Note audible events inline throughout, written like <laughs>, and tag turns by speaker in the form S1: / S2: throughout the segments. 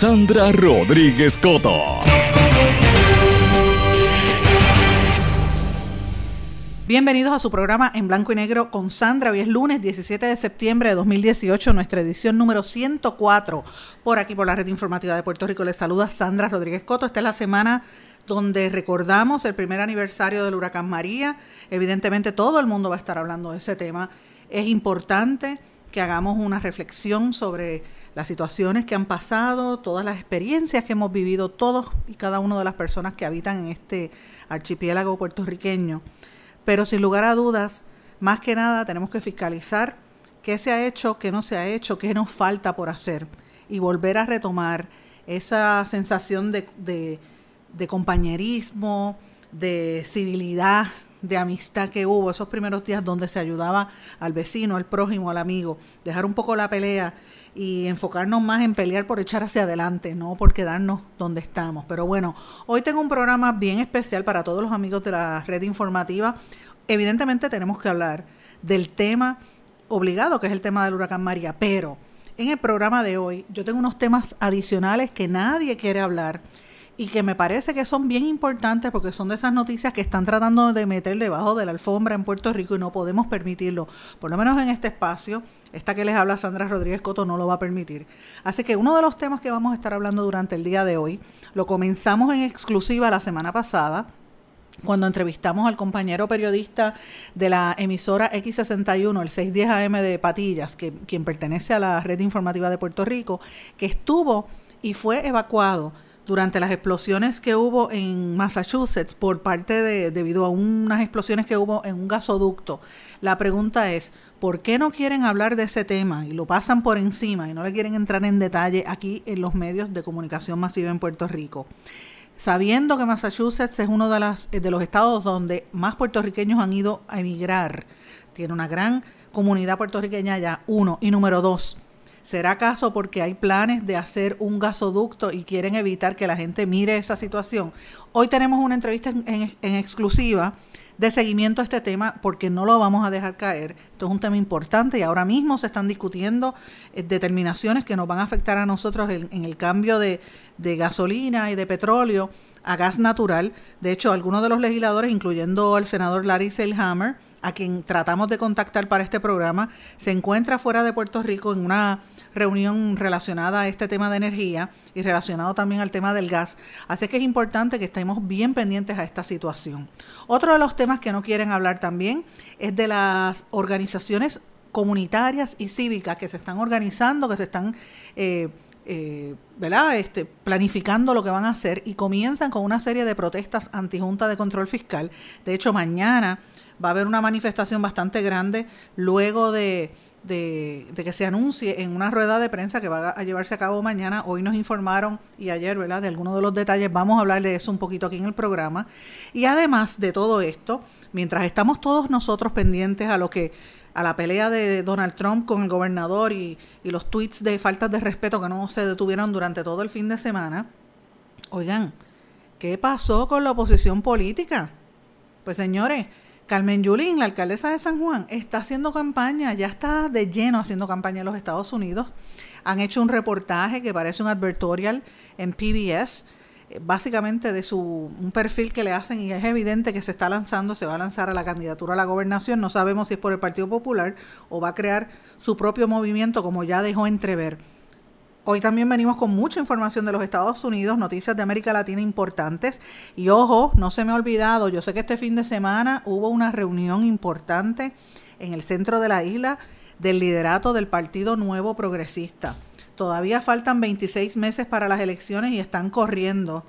S1: Sandra Rodríguez Coto.
S2: Bienvenidos a su programa en blanco y negro con Sandra. Hoy es lunes 17 de septiembre de 2018, nuestra edición número 104 por aquí por la red informativa de Puerto Rico. Les saluda Sandra Rodríguez Coto. Esta es la semana donde recordamos el primer aniversario del huracán María. Evidentemente todo el mundo va a estar hablando de ese tema. Es importante que hagamos una reflexión sobre las situaciones que han pasado, todas las experiencias que hemos vivido todos y cada una de las personas que habitan en este archipiélago puertorriqueño. Pero sin lugar a dudas, más que nada tenemos que fiscalizar qué se ha hecho, qué no se ha hecho, qué nos falta por hacer y volver a retomar esa sensación de, compañerismo, de civilidad, de amistad que hubo esos primeros días donde se ayudaba al vecino, al prójimo, al amigo, dejar un poco la pelea y enfocarnos más en pelear por echar hacia adelante, no por quedarnos donde estamos. Pero bueno, hoy tengo un programa bien especial para todos los amigos de la red informativa. Evidentemente tenemos que hablar del tema obligado, que es el tema del huracán María, pero en el programa de hoy yo tengo unos temas adicionales que nadie quiere hablar y que me parece que son bien importantes porque son de esas noticias que están tratando de meter debajo de la alfombra en Puerto Rico y no podemos permitirlo. Por lo menos en este espacio, esta que les habla Sandra Rodríguez Coto no lo va a permitir. Así que uno de los temas que vamos a estar hablando durante el día de hoy, lo comenzamos en exclusiva la semana pasada, cuando entrevistamos al compañero periodista de la emisora X61, el 610 AM de Patillas, que, quien pertenece a la red informativa de Puerto Rico, que estuvo y fue evacuado durante las explosiones que hubo en Massachusetts por parte de, debido a unas explosiones que hubo en un gasoducto. La pregunta es, ¿por qué no quieren hablar de ese tema y lo pasan por encima y no le quieren entrar en detalle aquí en los medios de comunicación masiva en Puerto Rico? Sabiendo que Massachusetts es uno de, las, de los estados donde más puertorriqueños han ido a emigrar, tiene una gran comunidad puertorriqueña allá, uno, y número dos, ¿Será acaso porque hay planes de hacer un gasoducto y quieren evitar que la gente mire esa situación? Hoy tenemos una entrevista en, exclusiva de seguimiento a este tema porque no lo vamos a dejar caer. Esto es un tema importante y ahora mismo se están discutiendo eh, determinaciones que nos van a afectar a nosotros en, el cambio de, de, gasolina y de petróleo a gas natural. De hecho, algunos de los legisladores, incluyendo al senador Larry Selhammer, a quien tratamos de contactar para este programa, se encuentra fuera de Puerto Rico en una reunión relacionada a este tema de energía y relacionado también al tema del gas. Así que es importante que estemos bien pendientes a esta situación. Otro de los temas que no quieren hablar también es de las organizaciones comunitarias y cívicas que se están organizando, que se están... Eh, eh, ¿verdad? Este, planificando lo que van a hacer y comienzan con una serie de protestas anti-Junta de Control Fiscal. De hecho, mañana va a haber una manifestación bastante grande luego de de, que se anuncie en una rueda de prensa que va a llevarse a cabo mañana. Hoy nos informaron y ayer, ¿verdad? De algunos de los detalles. Vamos a hablar de eso un poquito aquí en el programa. Y además de todo esto, mientras estamos todos nosotros pendientes a lo que a la pelea de Donald Trump con el gobernador y, y los tweets de faltas de respeto que no se detuvieron durante todo el fin de semana. Oigan, ¿qué pasó con la oposición política? Pues señores, Carmen Yulín, la alcaldesa de San Juan, está haciendo campaña, ya está de lleno haciendo campaña en los Estados Unidos. Han hecho un reportaje que parece un advertorial en PBS, básicamente de su un perfil que le hacen y es evidente que se está lanzando, se va a lanzar a la candidatura a la gobernación, no sabemos si es por el Partido Popular o va a crear su propio movimiento como ya dejó entrever. Hoy también venimos con mucha información de los Estados Unidos, noticias de América Latina importantes. Y ojo, no se me ha olvidado, yo sé que este fin de semana hubo una reunión importante en el centro de la isla del liderato del Partido Nuevo Progresista. Todavía faltan 26 meses para las elecciones y están corriendo.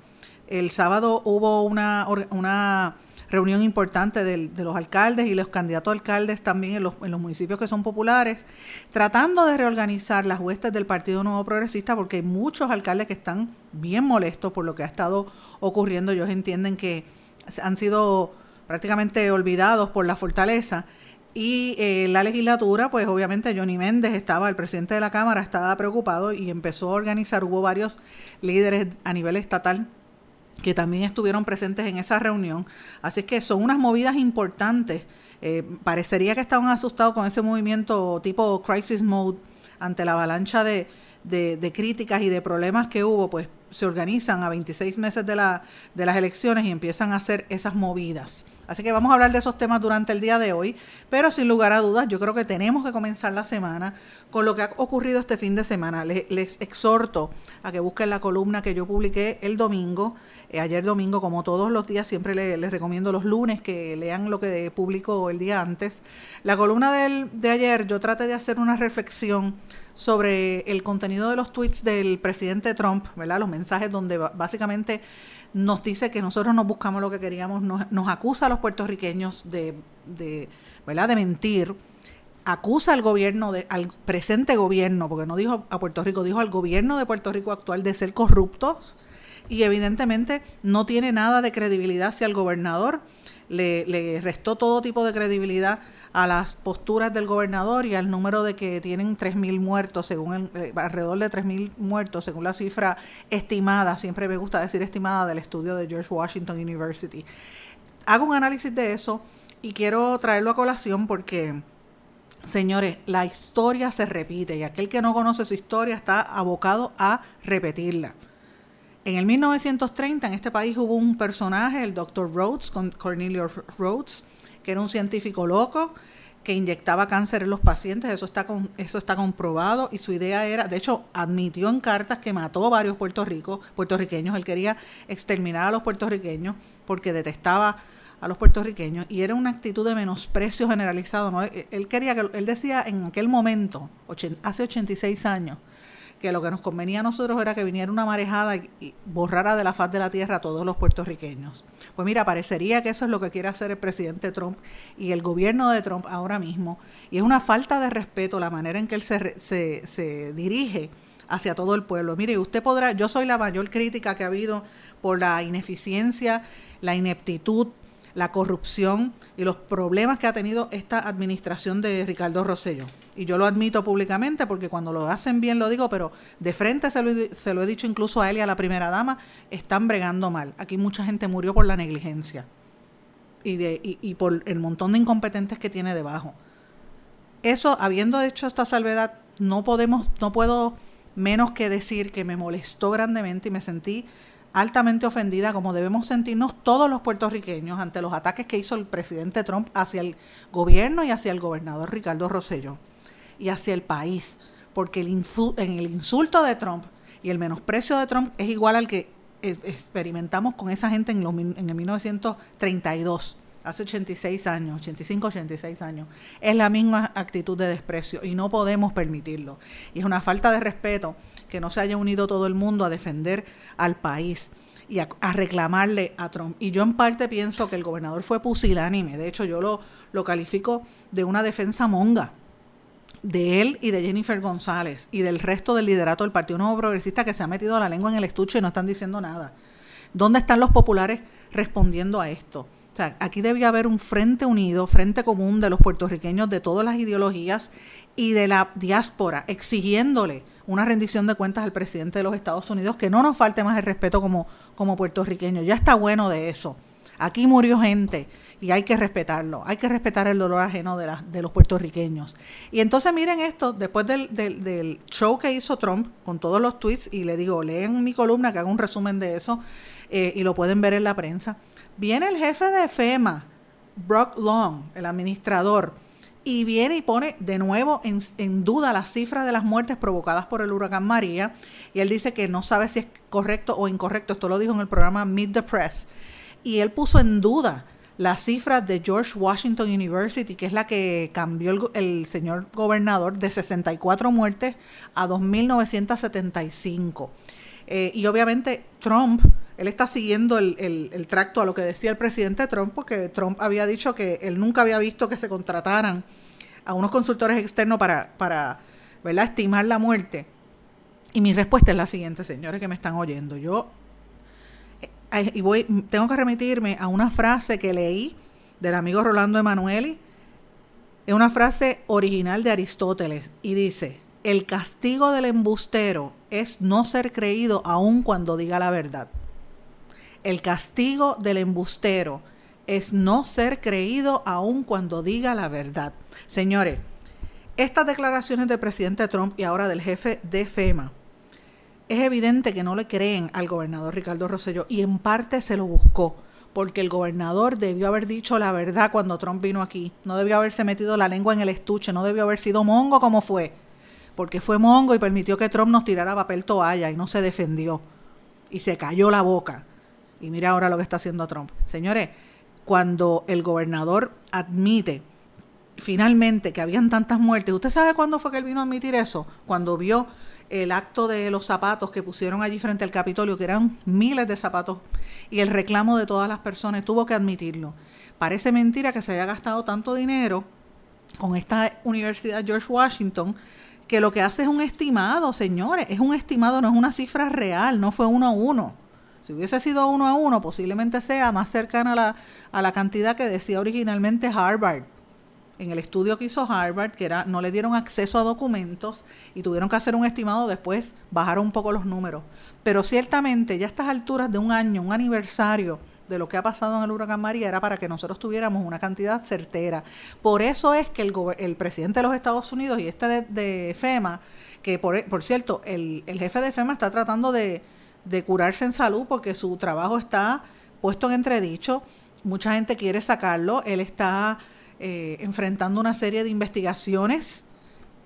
S2: El sábado hubo una, reunión importante de, los alcaldes y los candidatos a alcaldes también en los, en los municipios que son populares, tratando de reorganizar las huestes del Partido Nuevo Progresista, porque hay muchos alcaldes que están bien molestos por lo que ha estado ocurriendo. Ellos entienden que han sido prácticamente olvidados por la fortaleza. Y eh, la legislatura, pues obviamente Johnny Méndez estaba, el presidente de la Cámara estaba preocupado y empezó a organizar, hubo varios líderes a nivel estatal que también estuvieron presentes en esa reunión. Así que son unas movidas importantes. Eh, parecería que estaban asustados con ese movimiento tipo crisis mode ante la avalancha de, de, críticas y de problemas que hubo, pues se organizan a 26 meses de, la, de las elecciones y empiezan a hacer esas movidas. Así que vamos a hablar de esos temas durante el día de hoy, pero sin lugar a dudas yo creo que tenemos que comenzar la semana con lo que ha ocurrido este fin de semana. Les, exhorto a que busquen la columna que yo publiqué el domingo eh, ayer domingo, como todos los días, siempre les, recomiendo los lunes que lean lo que publico el día antes. La columna del, de ayer yo traté de hacer una reflexión sobre el contenido de los tweets del presidente Trump, ¿verdad? Los mensajes donde básicamente nos dice que nosotros no buscamos lo que queríamos, nos, acusa a los puertorriqueños de, de, ¿verdad? de mentir, acusa al gobierno, de, al presente gobierno, porque no dijo a Puerto Rico, dijo al gobierno de Puerto Rico actual de ser corruptos, y evidentemente no tiene nada de credibilidad hacia el gobernador. Le, restó todo tipo de credibilidad a las posturas del gobernador y al número de que tienen 3.000 muertos, según eh, alrededor de 3.000 muertos, según la cifra estimada, siempre me gusta decir estimada, del estudio de George Washington University. Hago un análisis de eso y quiero traerlo a colación porque, señores, la historia se repite y aquel que no conoce su historia está abocado a repetirla. En el 1930 en este país hubo un personaje, el Dr. Rhodes, Cornelius Rhodes, que era un científico loco que inyectaba cáncer en los pacientes, eso está, con, eso está comprobado y su idea era, de hecho, admitió en cartas que mató a varios puertorriqueños, él quería exterminar a los puertorriqueños porque detestaba a los puertorriqueños y era una actitud de menosprecio generalizado, ¿no? Él quería que, él decía en aquel momento, hace 86 años, que lo que nos convenía a nosotros era que viniera una marejada y, borrara de la faz de la tierra a todos los puertorriqueños. Pues mira, parecería que eso es lo que quiere hacer el presidente Trump y el gobierno de Trump ahora mismo. Y es una falta de respeto la manera en que él se, se, se dirige hacia todo el pueblo. Mire, usted podrá, yo soy la mayor crítica que ha habido por la ineficiencia, la ineptitud, la corrupción y los problemas que ha tenido esta administración de Ricardo Rosello y yo lo admito públicamente porque cuando lo hacen bien lo digo, pero de frente se lo, he dicho incluso a él y a la primera dama, están bregando mal. Aquí mucha gente murió por la negligencia y, de, y, por el montón de incompetentes que tiene debajo. Eso, habiendo hecho esta salvedad, no podemos, no puedo menos que decir que me molestó grandemente y me sentí altamente ofendida, como debemos sentirnos todos los puertorriqueños ante los ataques que hizo el presidente Trump hacia el gobierno y hacia el gobernador Ricardo Rosselló y hacia el país, porque el en el insulto de Trump y el menosprecio de Trump es igual al que experimentamos con esa gente en, en el 1932, hace 86 años, 85, 86 años. Es la misma actitud de desprecio y no podemos permitirlo. Y es una falta de respeto que no se haya unido todo el mundo a defender al país y a, reclamarle a Trump. Y yo en parte pienso que el gobernador fue pusilánime. De hecho, yo lo, lo califico de una defensa monga de él y de Jennifer González y del resto del liderato del Partido Nuevo Progresista que se ha metido la lengua en el estuche y no están diciendo nada. ¿Dónde están los populares respondiendo a esto? O sea, aquí debía haber un frente unido, frente común de los puertorriqueños de todas las ideologías y de la diáspora, exigiéndole una rendición de cuentas al presidente de los Estados Unidos, que no nos falte más el respeto como, como puertorriqueños. Ya está bueno de eso. Aquí murió gente y hay que respetarlo, hay que respetar el dolor ajeno de, de los puertorriqueños. Y entonces miren esto, después del, del, show que hizo Trump con todos los tweets, y le digo, leen mi columna que hago un resumen de eso eh, y lo pueden ver en la prensa, viene el jefe de FEMA, Brock Long, el administrador, y viene y pone de nuevo en, duda las cifras de las muertes provocadas por el huracán María. Y él dice que no sabe si es correcto o incorrecto. Esto lo dijo en el programa Meet the Press. Y él puso en duda las cifras de George Washington University, que es la que cambió el, señor gobernador de 64 muertes a 2.975. Eh, y obviamente Trump, él está siguiendo el, tracto a lo que decía el presidente Trump, porque Trump había dicho que él nunca había visto que se contrataran a unos consultores externos para, para estimar la muerte. Y mi respuesta es la siguiente, señores que me están oyendo. Yo y voy, tengo que remitirme a una frase que leí del amigo Rolando Emanueli. Es una frase original de Aristóteles y dice, el castigo del embustero es no ser creído aun cuando diga la verdad. El castigo del embustero es no ser creído aun cuando diga la verdad. Señores, estas declaraciones del presidente Trump y ahora del jefe de FEMA es evidente que no le creen al gobernador Ricardo Rosselló y en parte se lo buscó porque el gobernador debió haber dicho la verdad cuando Trump vino aquí, no debió haberse metido la lengua en el estuche, no debió haber sido mongo como fue, porque fue mongo y permitió que Trump nos tirara papel toalla y no se defendió y se cayó la boca. Y mira ahora lo que está haciendo Trump. Señores, cuando el gobernador admite finalmente que habían tantas muertes, ¿usted sabe cuándo fue que él vino a admitir eso? Cuando vio el acto de los zapatos que pusieron allí frente al Capitolio, que eran miles de zapatos, y el reclamo de todas las personas, tuvo que admitirlo. Parece mentira que se haya gastado tanto dinero con esta Universidad George Washington, que lo que hace es un estimado, señores, es un estimado, no es una cifra real, no fue uno a uno. Si hubiese sido uno a uno, posiblemente sea más cercana a la, a la cantidad que decía originalmente Harvard en el estudio que hizo Harvard, que era no le dieron acceso a documentos y tuvieron que hacer un estimado después, bajaron un poco los números. Pero ciertamente ya a estas alturas de un año, un aniversario de lo que ha pasado en el huracán María era para que nosotros tuviéramos una cantidad certera. Por eso es que el, el presidente de los Estados Unidos y este de, FEMA, que por, por cierto, el, el, jefe de FEMA está tratando de, de curarse en salud porque su trabajo está puesto en entredicho, mucha gente quiere sacarlo, él está eh, enfrentando una serie de investigaciones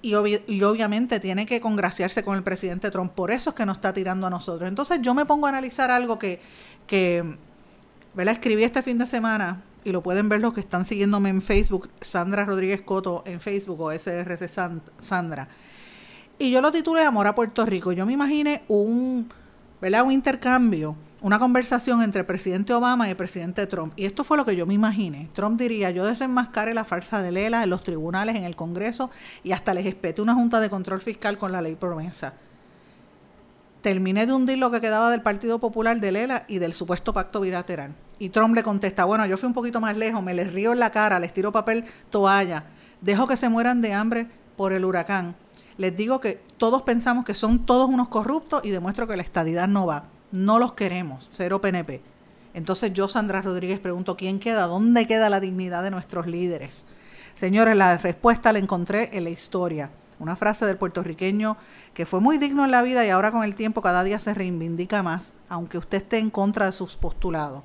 S2: y, obviamente tiene que congraciarse con el presidente Trump. Por eso es que nos está tirando a nosotros. Entonces yo me pongo a analizar algo que, que ¿verdad? escribí este fin de semana y lo pueden ver los que están siguiéndome en Facebook, Sandra Rodríguez Coto en Facebook o SRC Sandra. Y yo lo titulé Amor a Puerto Rico. Yo me imaginé un, un intercambio una conversación entre el presidente Obama y el presidente Trump. Y esto fue lo que yo me imaginé. Trump diría, yo desenmascaré la farsa de Lela en los tribunales, en el Congreso y hasta les espete una junta de control fiscal con la ley promesa. Terminé de hundir lo que quedaba del Partido Popular de Lela y del supuesto pacto bilateral. Y Trump le contesta, bueno, yo fui un poquito más lejos, me les río en la cara, les tiro papel toalla, dejo que se mueran de hambre por el huracán. Les digo que todos pensamos que son todos unos corruptos y demuestro que la estadidad no va no los queremos, cero PNP. Entonces yo, Sandra Rodríguez, pregunto, ¿quién queda? ¿Dónde queda la dignidad de nuestros líderes? Señores, la respuesta la encontré en la historia. Una frase del puertorriqueño que fue muy digno en la vida y ahora con el tiempo cada día se reivindica más, aunque usted esté en contra de sus postulados.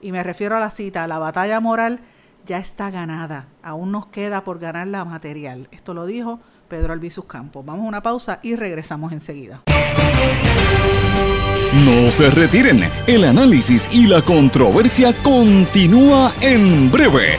S2: Y me refiero a la cita, la batalla moral ya está ganada, aún nos queda por ganar la material. Esto lo dijo Pedro Albizus Campos. Vamos a una pausa y regresamos enseguida.
S1: No se retiren, el análisis y la controversia continúa en breve,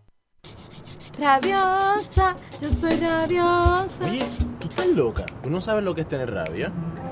S3: Rabiosa, yo soy rabiosa.
S4: Oye, tú estás loca. ¿Tú no sabes lo que es tener rabia?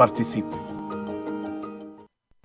S5: participem.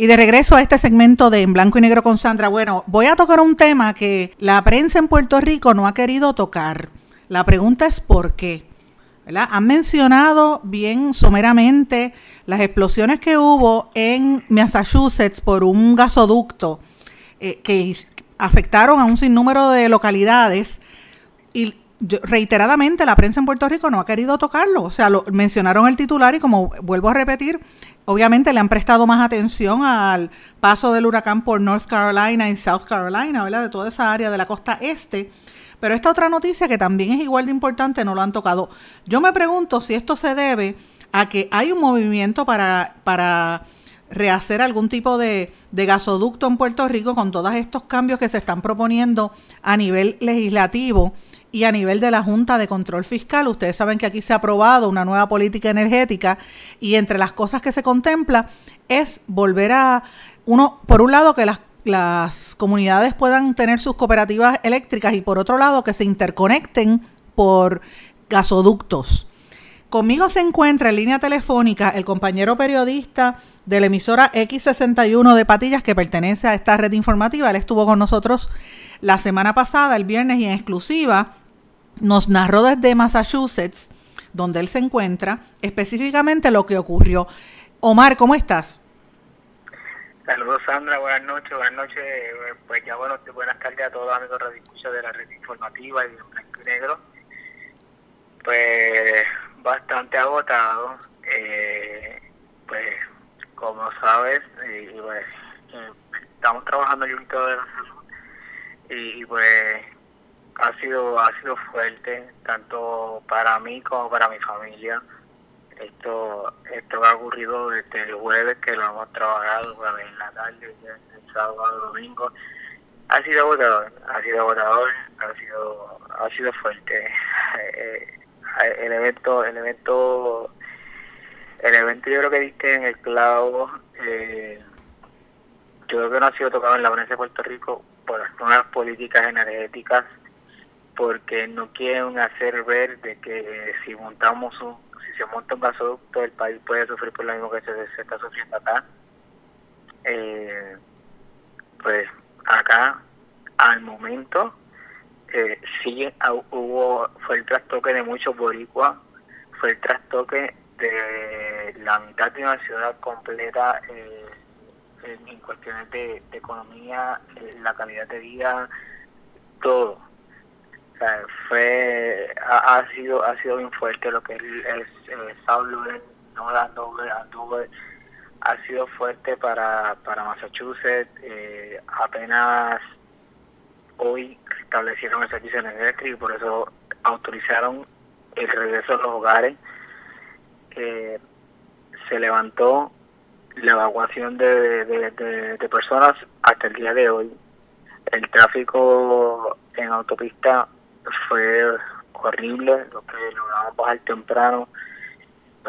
S2: Y de regreso a este segmento de En Blanco y Negro con Sandra, bueno, voy a tocar un tema que la prensa en Puerto Rico no ha querido tocar. La pregunta es por qué. ¿verdad? Han mencionado bien someramente las explosiones que hubo en Massachusetts por un gasoducto eh, que afectaron a un sinnúmero de localidades y reiteradamente la prensa en Puerto Rico no ha querido tocarlo. O sea, lo, mencionaron el titular y como vuelvo a repetir, obviamente le han prestado más atención al paso del huracán por North Carolina y South Carolina, ¿verdad? De toda esa área de la costa este. Pero esta otra noticia que también es igual de importante no lo han tocado. Yo me pregunto si esto se debe a que hay un movimiento para, para rehacer algún tipo de, de gasoducto en Puerto Rico con todos estos cambios que se están proponiendo a nivel legislativo y a nivel de la Junta de Control Fiscal. Ustedes saben que aquí se ha aprobado una nueva política energética y entre las cosas que se contempla es volver a, uno, por un lado, que las, las comunidades puedan tener sus cooperativas eléctricas y por otro lado, que se interconecten por gasoductos. Conmigo se encuentra en línea telefónica el compañero periodista de la emisora X61 de Patillas que pertenece a esta red informativa. Él estuvo con nosotros la semana pasada, el viernes, y en exclusiva nos narró desde Massachusetts, donde él se encuentra, específicamente lo que ocurrió. Omar, ¿cómo estás?
S6: Saludos Sandra, buenas noches, buenas noches, pues ya bueno, buenas tardes a todos los amigos de de la red informativa y de Blanco y Negro. Pues bastante agotado, eh, pues como sabes, y, pues, eh, estamos trabajando de la y, pues ha sido ha sido fuerte tanto para mí como para mi familia. Esto esto ha ocurrido desde el jueves que lo hemos trabajado en la tarde el sábado domingo. Ha sido agotador ha sido agotador ha sido ha sido fuerte. <laughs> Eh, el evento el evento el evento yo creo que diste en el clavo, eh, yo creo que no ha sido tocado en la provincia de Puerto Rico por las nuevas políticas energéticas, porque no quieren hacer ver de que si montamos un, si se monta un gasoducto el país puede sufrir por lo mismo que se, está sufriendo acá. Eh, pues acá al momento eh, sí hubo fue el trastoque de muchos boricuas fue el trastoque de la mitad de una ciudad completa eh, en, cuestiones de, economía, eh, la calidad de vida, todo. O sea, fue ha, sido ha sido bien fuerte lo que es, es eh, no dando ha sido fuerte para, para Massachusetts. Eh, apenas hoy establecieron el servicio energético y por eso autorizaron el regreso a los hogares. Eh, se levantó la evacuación de, de, personas hasta el día de hoy. El tráfico en autopista fue horrible, lo que logramos bajar temprano.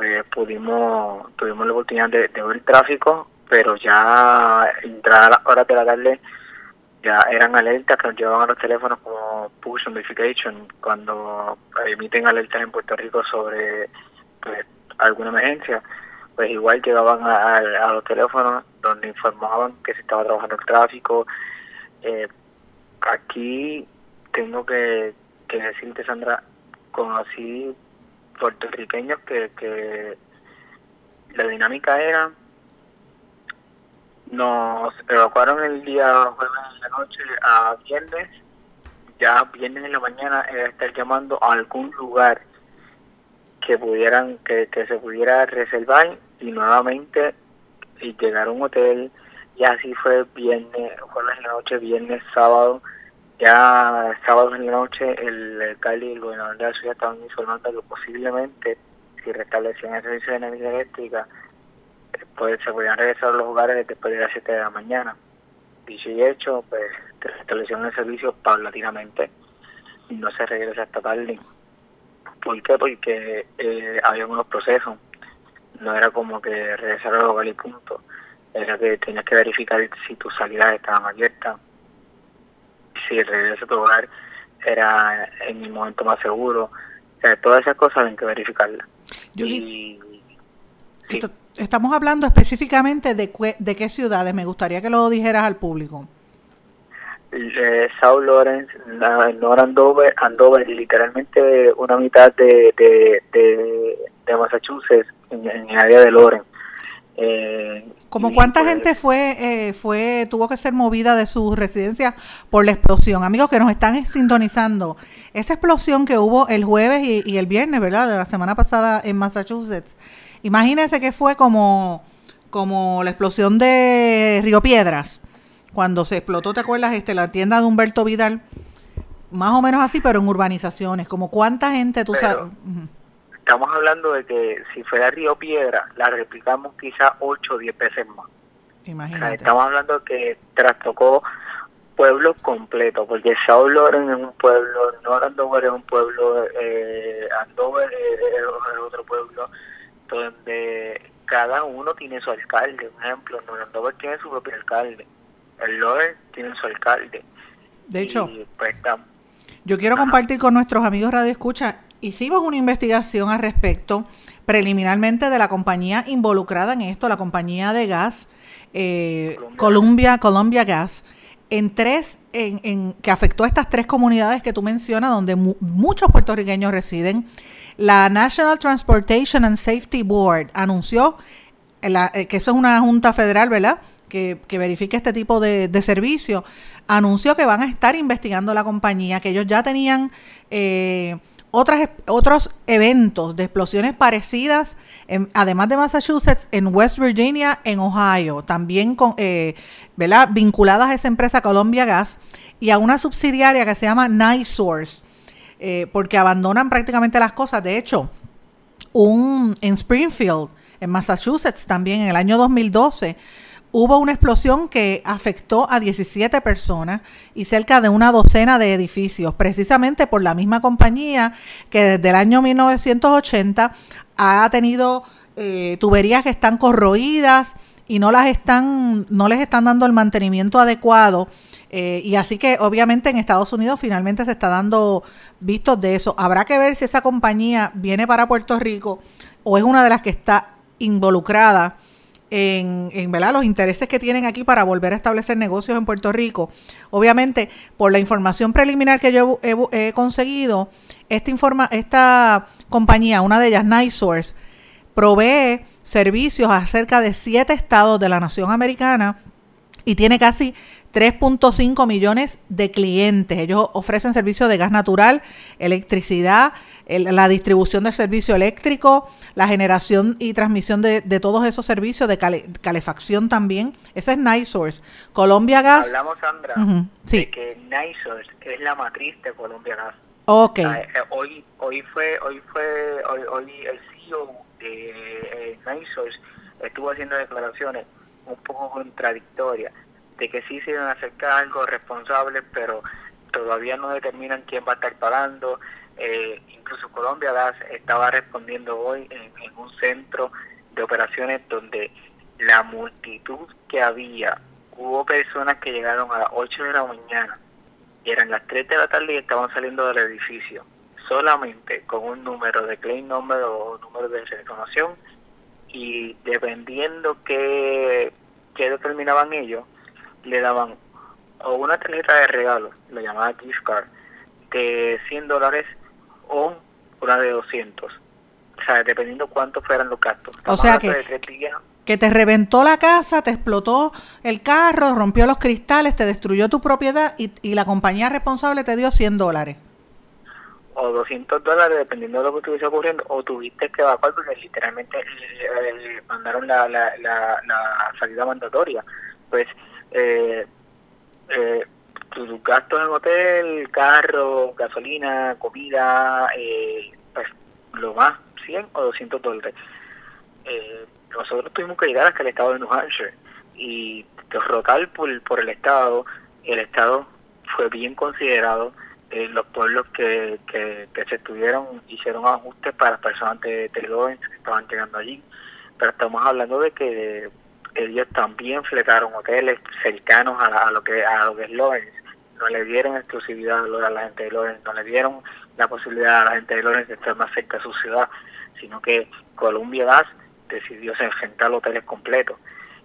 S6: Eh, pudimos, tuvimos la oportunidad de, ver el tráfico, pero ya entrar a las horas de la tarde ya eran alertas que nos llevaban a los teléfonos como push notification cuando emiten alertas en Puerto Rico sobre pues, alguna emergencia pues igual llegaban a, los teléfonos donde informaban que se estaba trabajando el tráfico eh, aquí tengo que, decirte Sandra conocí puertorriqueños que, que la dinámica era nos evacuaron el día jueves en la noche a viernes. Ya viernes en la mañana estar llamando a algún lugar que pudieran, que se pudiera reservar y nuevamente y llegar a un hotel. Y así fue viernes, jueves en la noche, viernes, sábado. Ya sábado en la noche el alcalde y el gobernador de la ciudad estaban informando que posiblemente si restablecían el servicio de energía eléctrica pues se podían regresar a los hogares después de las 7 de la mañana. Dicho y hecho, pues restablecieron el servicio paulatinamente y no se regresa hasta tarde. ¿Por qué? Porque eh, había unos procesos. No era como que regresar al hogar y punto. Era que tenías que verificar si tus salidas estaban abiertas. Si el regreso a tu hogar era en el momento más seguro. O sea, todas esas cosas hay que verificarlas. y,
S2: estamos hablando específicamente de, de qué ciudades. Me gustaría que lo dijeras al público.
S6: Eh, South Lawrence, North Andover, Andover, literalmente una mitad de, de, Massachusetts, en, el área de Lawrence.
S2: Eh, ¿Como cuánta pues gente fue, eh, fue, tuvo que ser movida de su residencia por la explosión? Amigos que nos están sintonizando, esa explosión que hubo el jueves y, y el viernes, ¿verdad? De la semana pasada en Massachusetts, Imagínense que fue como, como la explosión de Río Piedras, cuando se explotó, ¿te acuerdas? Este, la tienda de Humberto Vidal, más o menos así, pero en urbanizaciones, como cuánta gente tú sabes.
S6: Estamos hablando de que si fuera Río Piedra, la replicamos quizá 8 o 10 veces más. Imagínate. estamos hablando que trastocó pueblos completos, porque Sao Loren es un pueblo, no Andover es un pueblo, eh, Andover es otro pueblo, donde cada uno tiene su alcalde. Por ejemplo, Andover tiene su propio alcalde, el Lower tiene su alcalde.
S2: De hecho, pues, yo quiero compartir con nuestros amigos Radio Escucha. Hicimos una investigación al respecto, preliminarmente, de la compañía involucrada en esto, la compañía de gas, eh, Columbia, Columbia Gas, en tres, en, en, que afectó a estas tres comunidades que tú mencionas, donde muchos puertorriqueños residen la National Transportation and Safety Board anunció eh, que eso es una junta federal, ¿verdad? Que, que verifique este tipo de, de servicio. Anunció que van a estar investigando la compañía, que ellos ya tenían eh, otras, otros eventos de explosiones parecidas, además de Massachusetts, en West Virginia, en Ohio, también con, eh, vinculadas a esa empresa Columbia Gas y a una subsidiaria que se llama NiSource eh, porque abandonan prácticamente las cosas. De hecho, un, en Springfield, en Massachusetts, también en el año 2012, hubo una explosión que afectó a 17 personas y cerca de una docena de edificios, precisamente por la misma compañía que desde el año 1980 ha tenido eh, tuberías que están corroídas y no las están, no les están dando el mantenimiento adecuado. Eh, y así que obviamente en Estados Unidos finalmente se está dando vistos de eso. Habrá que ver si esa compañía viene para Puerto Rico o es una de las que está involucrada en, en los intereses que tienen aquí para volver a establecer negocios en Puerto Rico. Obviamente, por la información preliminar que yo he, conseguido, esta, informa, esta compañía, una de ellas, NiSource, provee servicios a cerca de siete estados de la nación americana y tiene casi 3.5 millones de clientes. Ellos ofrecen servicios de gas natural, electricidad, la distribución del servicio eléctrico, la generación y transmisión de, todos esos servicios, de calefacción también. Ese es NiSource. Colombia Gas.
S6: Hablamos, Sandra, de que NiSource es la matriz de Colombia Gas.
S2: Ok.
S6: Eh, hoy, hoy fue, hoy fue, hoy, hoy el CEO de eh, NiSource estuvo haciendo declaraciones un poco contradictorias de que sí se iban a acercar algo responsable, pero todavía no determinan quién va a estar pagando. Eh, incluso Colombia Gas estaba respondiendo hoy en, un centro de operaciones donde la multitud que había, hubo personas que llegaron a las 8 de la mañana y eran las 3 de la tarde y estaban saliendo del edificio solamente con un número de claim number o número de reclamación y dependiendo qué, qué determinaban ellos, le daban o una tarjeta de regalo, la llamada gift card, de 100 dólares o una de 200. O sea, dependiendo cuánto fueran los gastos.
S2: o sea que, que te reventó la casa, te explotó el carro, rompió los cristales, te destruyó tu propiedad y, y la compañía responsable te dio 100 dólares.
S6: O 200 dólares, dependiendo de lo que estuviese ocurriendo, o tuviste que evacuar porque literalmente mandaron la, la, la, salida mandatoria. Pues eh, eh, tus gastos en hotel, carro, gasolina, comida, eh, pues lo más, 100 o 200 dólares. Eh, nosotros tuvimos que llegar hasta el estado de New Hampshire y derrotar por, por el estado, el estado fue bien considerado. Eh, los pueblos que, que, se estuvieron hicieron ajustes para las personas de, de que estaban llegando allí, pero estamos hablando de que ellos también fletaron hoteles cercanos a, lo que a lo que es. No le dieron exclusividad a la gente de Lawrence, no le dieron la posibilidad a la gente de Lawrence de estar más cerca de su ciudad, sino que Columbia Gas decidió enfrentar hoteles completos.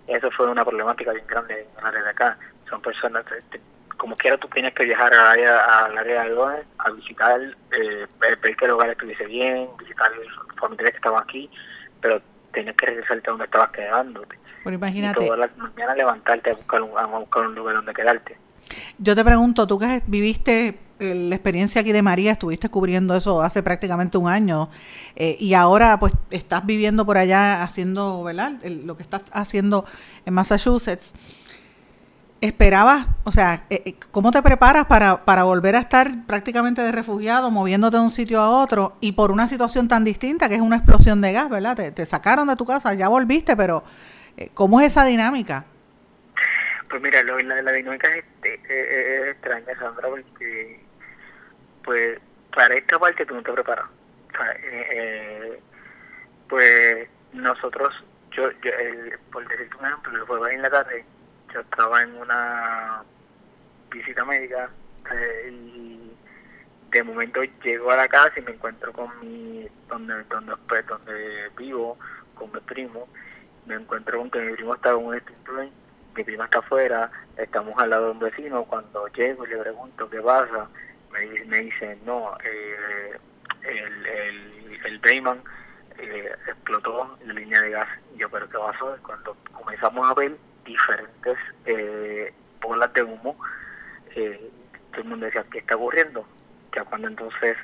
S6: Eso fue una problemática bien grande en el área de acá. Son personas, este, como quiera tú tienes que viajar al área, al área de Lawrence a visitar, eh, ver que el hogar estuviese bien, visitar los familiares que estaban aquí, pero tienes que regresarte a donde estabas quedándote.
S2: Pero imagínate.
S6: toda la mañana levantarte a buscar, un, a buscar un lugar donde quedarte.
S2: Yo te pregunto, tú que viviste eh, la experiencia aquí de María, estuviste cubriendo eso hace prácticamente un año eh, y ahora pues estás viviendo por allá haciendo, ¿verdad? lo que estás haciendo en Massachusetts. ¿Esperabas, o sea, eh, cómo te preparas para, para volver a estar prácticamente de refugiado, moviéndote de un sitio a otro y por una situación tan distinta que es una explosión de gas, ¿verdad? Te, sacaron de tu casa, ya volviste, pero eh, ¿Cómo es esa dinámica?
S6: Pues mira, la, dinámica es, extraña, Sandra, porque pues para esta parte tú no te preparas. Eh, eh, pues nosotros, yo, yo por decirte un ejemplo, el jueves en la tarde, yo estaba en una visita médica y de momento llego a la casa y me encuentro con mi, donde, donde, donde vivo, con mi primo, me encuentro con que mi primo está en un mi prima está afuera, estamos al lado de un vecino, cuando llego y le pregunto qué pasa, me, me dice, no, eh, el, el, el eh, explotó la línea de gas. Yo, pero ¿qué pasó? Cuando comenzamos a ver diferentes eh, bolas de humo, eh, todo el mundo decía, ¿qué está ocurriendo? Ya cuando entonces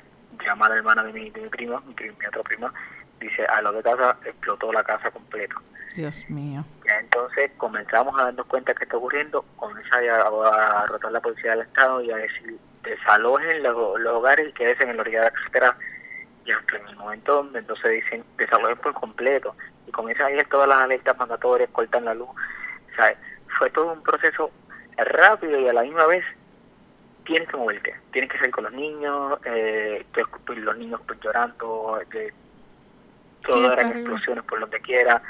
S6: llama a la hermana de mi, de mi prima, mi, mi otra prima, dice, a lo de casa explotó la casa completa.
S2: Dios mío.
S6: Ya entonces comenzamos a darnos cuenta que está ocurriendo, comienza a, a, rotar la policía del Estado y a decir, desalojen los, hogares y quédense en la orilla de la carretera. Y hasta en el momento donde entonces dicen, desalojen por completo. Y comienzan a ir todas las alertas mandatorias, cortan la luz. O sea, fue todo un proceso rápido y a la misma vez tienes que moverte, tienes que salir con los niños, eh, los niños pues llorando, todo eran explosiones por donde quiera,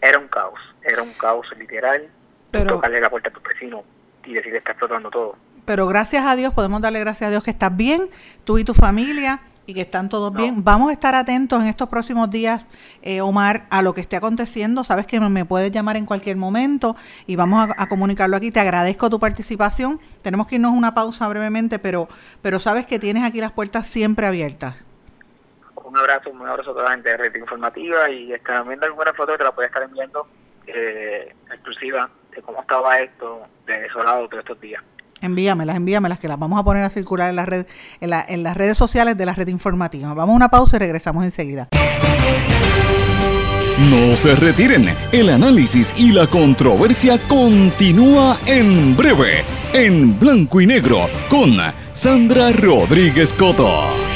S6: era un caos, era un caos literal, pero, tocarle la puerta a tu vecino y decir que está explotando todo.
S2: Pero gracias a Dios, podemos darle gracias a Dios que estás bien, tú y tu familia, y que están todos bien. Vamos a estar atentos en estos próximos días, eh, Omar, a lo que esté aconteciendo. Sabes que me puedes llamar en cualquier momento y vamos a, comunicarlo aquí. Te agradezco tu participación. Tenemos que irnos una pausa brevemente, pero, pero sabes que tienes aquí las puertas siempre abiertas.
S6: Un abrazo, un abrazo a toda la gente de Red Informativa y están viendo alguna foto que te la puedes estar enviando eh, exclusiva de cómo estaba esto de desolado todos estos días.
S2: Envíamelas, envíamelas, que las vamos a poner a circular en, la red, en, la, en las redes sociales de la red informativa. Vamos a una pausa y regresamos enseguida.
S1: No se retiren, el análisis y la controversia continúa en breve, en blanco y negro, con Sandra Rodríguez Coto.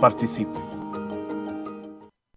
S5: participe.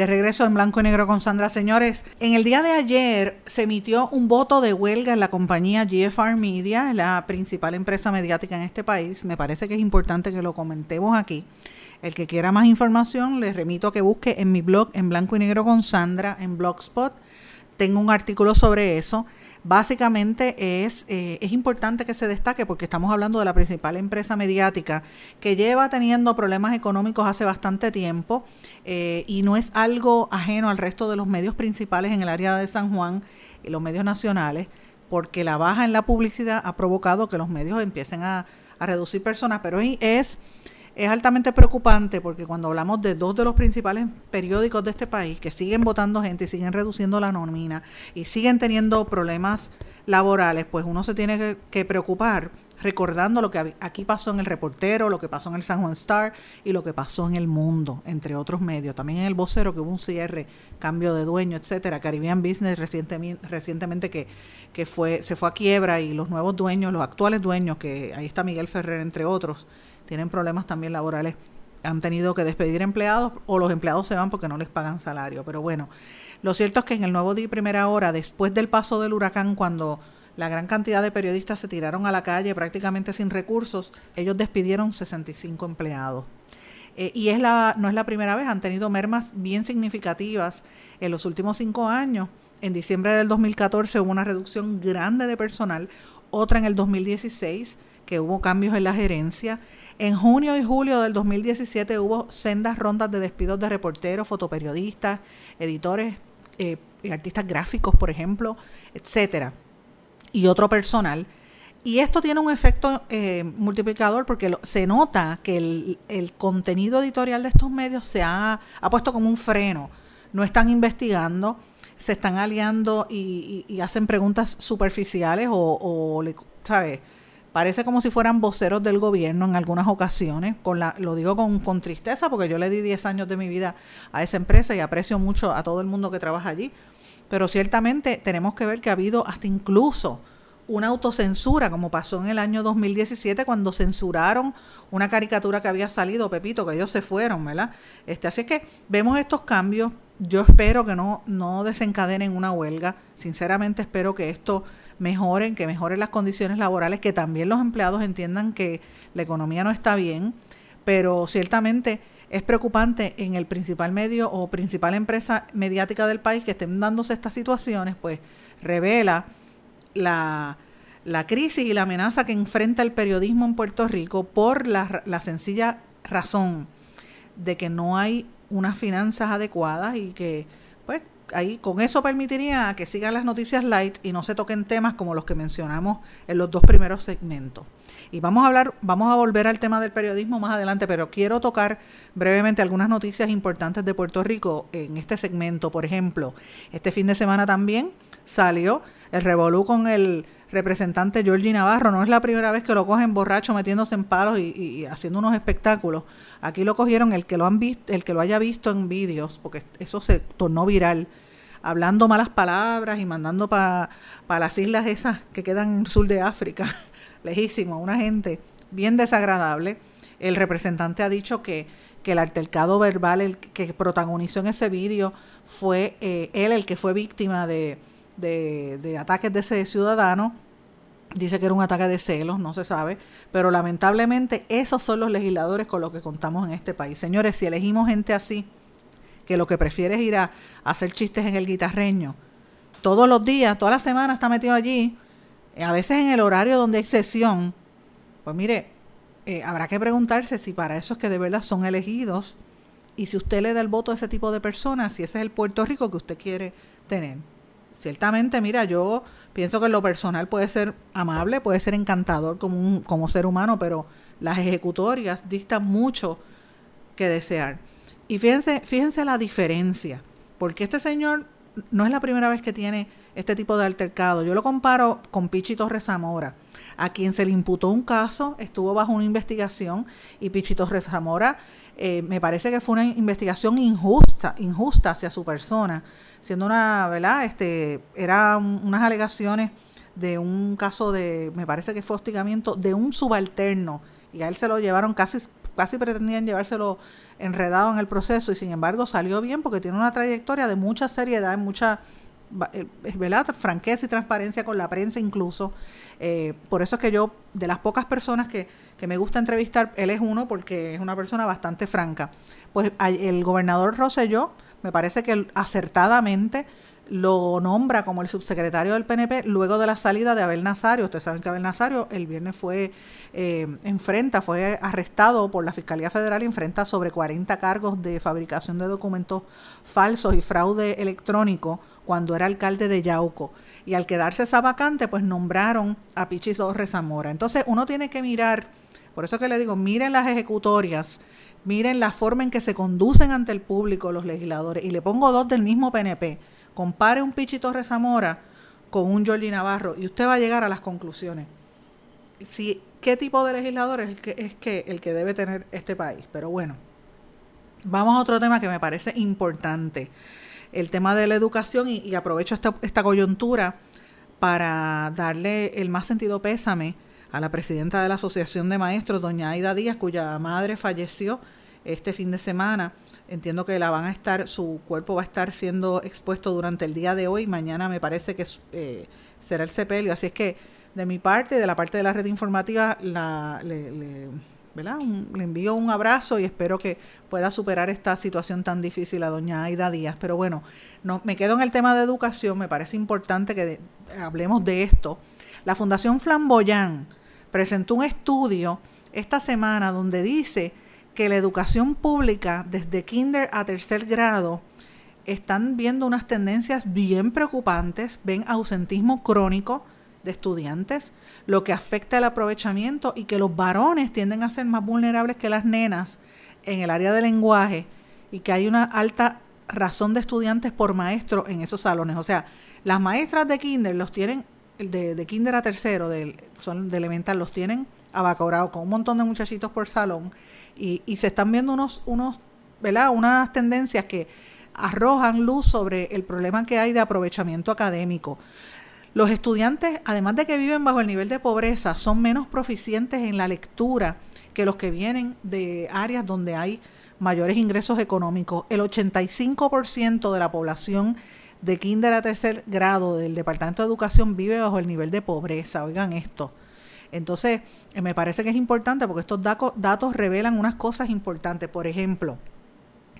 S2: De regreso en blanco y negro con Sandra. Señores, en el día de ayer se emitió un voto de huelga en la compañía GFR Media, la principal empresa mediática en este país. Me parece que es importante que lo comentemos aquí. El que quiera más información, les remito a que busque en mi blog en blanco y negro con Sandra en Blogspot. Tengo un artículo sobre eso básicamente es, eh, es importante que se destaque porque estamos hablando de la principal empresa mediática que lleva teniendo problemas económicos hace bastante tiempo eh, y no es algo ajeno al resto de los medios principales en el área de San Juan y los medios nacionales porque la baja en la publicidad ha provocado que los medios empiecen a, a reducir personas, pero es, es altamente preocupante porque cuando hablamos de dos de los principales periódicos de este país que siguen votando gente y siguen reduciendo la nómina y siguen teniendo problemas laborales, pues uno se tiene que, preocupar recordando lo que aquí pasó en el reportero, lo que pasó en el San Juan Star y lo que pasó en el mundo, entre otros medios. También en el vocero que hubo un cierre, cambio de dueño, etcétera. Caribbean Business recientemente, recientemente que, que fue, se fue a quiebra y los nuevos dueños, los actuales dueños, que ahí está Miguel Ferrer, entre otros, tienen problemas también laborales. Han tenido que despedir empleados o los empleados se van porque no les pagan salario. Pero bueno, lo cierto es que en el nuevo día y primera hora, después del paso del huracán, cuando la gran cantidad de periodistas se tiraron a la calle prácticamente sin recursos. Ellos despidieron 65 empleados. Eh, y es la, no es la primera vez, han tenido mermas bien significativas en los últimos cinco años. En diciembre del 2014 hubo una reducción grande de personal, otra en el 2016, que hubo cambios en la gerencia. En junio y julio del 2017 hubo sendas rondas de despidos de reporteros, fotoperiodistas, editores, eh, artistas gráficos, por ejemplo, etcétera y otro personal. Y esto tiene un efecto eh, multiplicador porque se nota que el, contenido editorial de estos medios se ha, puesto como un freno. No están investigando, se están aliando y, hacen preguntas superficiales o, o ¿sabes? Parece como si fueran voceros del gobierno en algunas ocasiones. Con la, lo digo con, con tristeza porque yo le di 10 años de mi vida a esa empresa y aprecio mucho a todo el mundo que trabaja allí pero ciertamente tenemos que ver que ha habido hasta incluso una autocensura, como pasó en el año 2017 cuando censuraron una caricatura que había salido, Pepito, que ellos se fueron, ¿verdad? Este, así que vemos estos cambios. Yo espero que no, no desencadenen una huelga. Sinceramente espero que esto mejoren, que mejoren las condiciones laborales, que también los empleados entiendan que la economía no está bien, pero ciertamente es preocupante en el principal medio o principal empresa mediática del país que estén dándose estas situaciones, pues revela la, crisis y la amenaza que enfrenta el periodismo en Puerto Rico por la, la sencilla razón de que no hay unas finanzas adecuadas y que pues ahí con eso permitiría que sigan las noticias light y no se toquen temas como los que mencionamos en los dos primeros segmentos. Y vamos a hablar, vamos a volver al tema del periodismo más adelante, pero quiero tocar brevemente algunas noticias importantes de Puerto Rico en este segmento. Por ejemplo, este fin de semana también salió el revolú con el representante Georgie Navarro. No es la primera vez que lo cogen borracho metiéndose en palos y, haciendo unos espectáculos. Aquí lo cogieron el que lo han visto, el que lo haya visto en vídeos, porque eso se tornó viral, hablando malas palabras y mandando para las islas esas que quedan en el sur de África <laughs> lejísimo, una gente bien desagradable. El representante ha dicho que, que el altercado verbal el que protagonizó en ese vídeo fue eh, él el que fue víctima de, de, de ataques de ese ciudadano. Dice que era un ataque de celos, no se sabe, pero lamentablemente esos son los legisladores con los que contamos en este país. Señores, si elegimos gente así, que lo que prefiere es ir a, hacer chistes en el guitarreño, todos los días, toda la semana está metido allí, eh, a veces en el horario donde hay sesión, pues mire, eh, habrá que preguntarse si para eso es que de verdad son elegidos y si usted le da el voto a ese tipo de personas, si ese es el Puerto Rico que usted quiere tener. Ciertamente, mira, yo pienso que en lo personal puede ser amable, puede ser encantador como, un, como ser humano, pero las ejecutorias dictan mucho que desear. Y fíjense, fíjense la diferencia, porque este señor no es la primera vez que tiene este tipo de altercado. Yo lo comparo con Pichi Torres Zamora, a quien se le imputó un caso, estuvo bajo una investigación y Pichi Torres Zamora eh, me parece que fue una investigación injusta, injusta hacia su persona, siendo una, ¿verdad? Este, eran unas alegaciones de un caso de, me parece que fue hostigamiento de un subalterno y a él se lo llevaron casi casi pretendían llevárselo enredado en el proceso y sin embargo salió bien porque tiene una trayectoria de mucha seriedad, mucha eh, ¿verdad? franqueza y transparencia con la prensa incluso. Eh, por eso es que yo, de las pocas personas que, que, me gusta entrevistar, él es uno porque es una persona bastante franca. Pues el gobernador Rosselló me parece que acertadamente lo nombra como el subsecretario del PNP luego de la salida de Abel Nazario. Ustedes saben que Abel Nazario el viernes fue, eh, enfrenta, fue arrestado por la Fiscalía Federal y enfrenta sobre 40 cargos de fabricación de documentos falsos y fraude electrónico cuando era alcalde de Yauco. Y al quedarse esa vacante, pues nombraron a Pichis Torres Zamora. Entonces uno tiene que mirar Por eso que le digo, miren las ejecutorias, miren la forma en que se conducen ante el público los legisladores. Y le pongo dos del mismo PNP. Compare un Pichito Rezamora con un Jordi Navarro y usted va a llegar a las conclusiones. Si, ¿Qué tipo de legislador es, es que el que debe tener este país? Pero bueno, vamos a otro tema que me parece importante. El tema de la educación y, aprovecho esta, esta coyuntura para darle el más sentido pésame a la presidenta de la Asociación de Maestros, doña Aida Díaz, cuya madre falleció este fin de semana. Entiendo que la van a estar, su cuerpo va a estar siendo expuesto durante el día de hoy. Mañana me parece que eh, será el sepelio. Así es que de mi parte, de la parte de la red informativa, la, le, envío un abrazo y espero que pueda superar esta situación tan difícil a doña Aida Díaz. Pero bueno, no, me quedo en el tema de educación. Me parece importante que hablemos de esto. La Fundación Flamboyán presentó un estudio esta semana donde dice que la educación pública desde kinder a tercer grado están viendo unas tendencias bien preocupantes, ven ausentismo crónico de estudiantes, lo que afecta el aprovechamiento y que los varones tienden a ser más vulnerables que las nenas en el área de lenguaje y que hay una alta razón de estudiantes por maestro en esos salones. O sea, las maestras de kinder los tienen, de, de kinder a tercero, de, son de elemental, los tienen abacorados con un montón de muchachitos por salón y, y se están viendo unos, unos, ¿verdad? Unas tendencias que arrojan luz sobre el problema que hay de aprovechamiento académico. Los estudiantes, además de que viven bajo el nivel de pobreza, son menos proficientes en la lectura que los que vienen de áreas donde hay mayores ingresos económicos. El 85% de la población de kinder a tercer grado del Departamento de Educación vive bajo el nivel de pobreza. Oigan esto. Entonces, eh, me parece que es importante porque estos datos revelan unas cosas importantes. Por ejemplo,